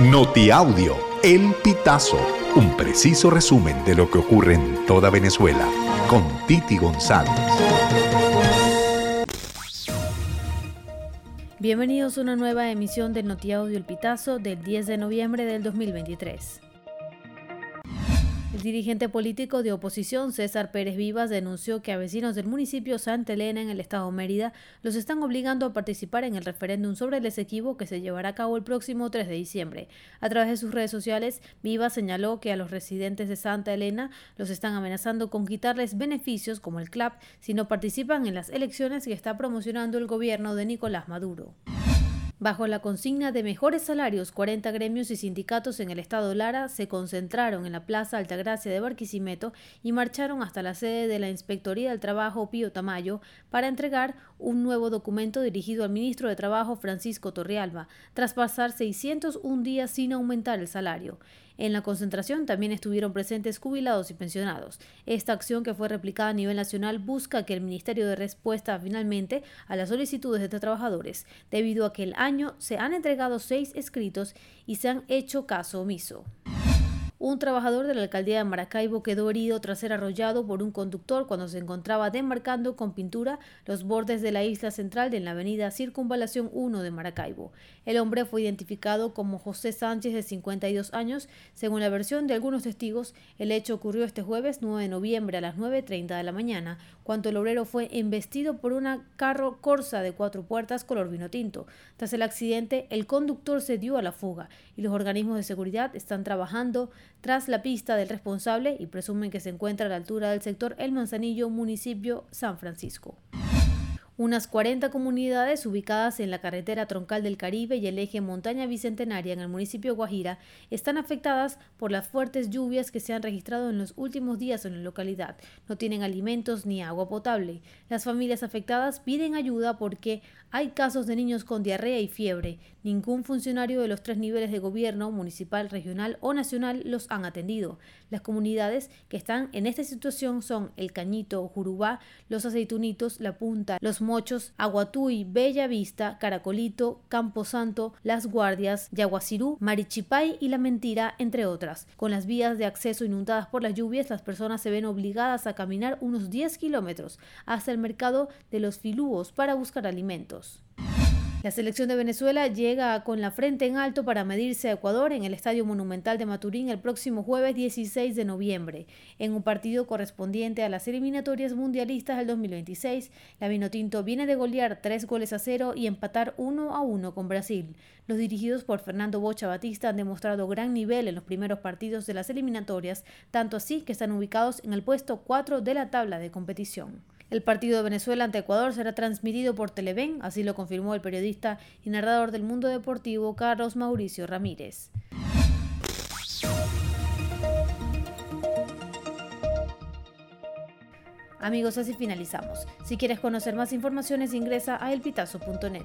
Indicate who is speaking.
Speaker 1: Notiaudio, El Pitazo, un preciso resumen de lo que ocurre en toda Venezuela, con Titi González.
Speaker 2: Bienvenidos a una nueva emisión de Notiaudio El Pitazo del 10 de noviembre del 2023. El dirigente político de oposición César Pérez Vivas denunció que a vecinos del municipio Santa Elena en el estado Mérida los están obligando a participar en el referéndum sobre el Esequibo que se llevará a cabo el próximo 3 de diciembre. A través de sus redes sociales, Vivas señaló que a los residentes de Santa Elena los están amenazando con quitarles beneficios como el CLAP si no participan en las elecciones que está promocionando el gobierno de Nicolás Maduro. Bajo la consigna de mejores salarios, 40 gremios y sindicatos en el estado Lara se concentraron en la Plaza Altagracia de Barquisimeto y marcharon hasta la sede de la Inspectoría del Trabajo Pío Tamayo para entregar un nuevo documento dirigido al ministro de Trabajo Francisco Torrealba, tras pasar 601 días sin aumentar el salario. En la concentración también estuvieron presentes jubilados y pensionados. Esta acción, que fue replicada a nivel nacional, busca que el Ministerio de respuesta finalmente a las solicitudes de estos trabajadores, debido a que el año se han entregado seis escritos y se han hecho caso omiso. Un trabajador de la alcaldía de Maracaibo quedó herido tras ser arrollado por un conductor cuando se encontraba demarcando con pintura los bordes de la isla central de la avenida Circunvalación 1 de Maracaibo. El hombre fue identificado como José Sánchez de 52 años. Según la versión de algunos testigos, el hecho ocurrió este jueves 9 de noviembre a las 9.30 de la mañana, cuando el obrero fue embestido por una carro Corsa de cuatro puertas color vino tinto. Tras el accidente, el conductor se dio a la fuga y los organismos de seguridad están trabajando tras la pista del responsable y presumen que se encuentra a la altura del sector El Manzanillo, municipio San Francisco. Unas 40 comunidades ubicadas en la carretera troncal del Caribe y el eje montaña bicentenaria en el municipio Guajira están afectadas por las fuertes lluvias que se han registrado en los últimos días en la localidad. No tienen alimentos ni agua potable. Las familias afectadas piden ayuda porque hay casos de niños con diarrea y fiebre. Ningún funcionario de los tres niveles de gobierno, municipal, regional o nacional, los han atendido. Las comunidades que están en esta situación son El Cañito, Jurubá, Los Aceitunitos, La Punta, Los Mochos, Aguatuy, Bella Vista, Caracolito, Camposanto, Las Guardias, Yaguacirú, Marichipay y La Mentira, entre otras. Con las vías de acceso inundadas por las lluvias, las personas se ven obligadas a caminar unos 10 kilómetros hasta el mercado de los filúos para buscar alimentos. La selección de Venezuela llega con la frente en alto para medirse a Ecuador en el Estadio Monumental de Maturín el próximo jueves 16 de noviembre, en un partido correspondiente a las eliminatorias mundialistas del 2026. La Vinotinto viene de golear tres goles a cero y empatar uno a uno con Brasil. Los dirigidos por Fernando Bocha Batista han demostrado gran nivel en los primeros partidos de las eliminatorias, tanto así que están ubicados en el puesto 4 de la tabla de competición. El partido de Venezuela ante Ecuador será transmitido por Televen, así lo confirmó el periodista y narrador del mundo deportivo Carlos Mauricio Ramírez. Amigos, así finalizamos. Si quieres conocer más informaciones, ingresa a elpitazo.net.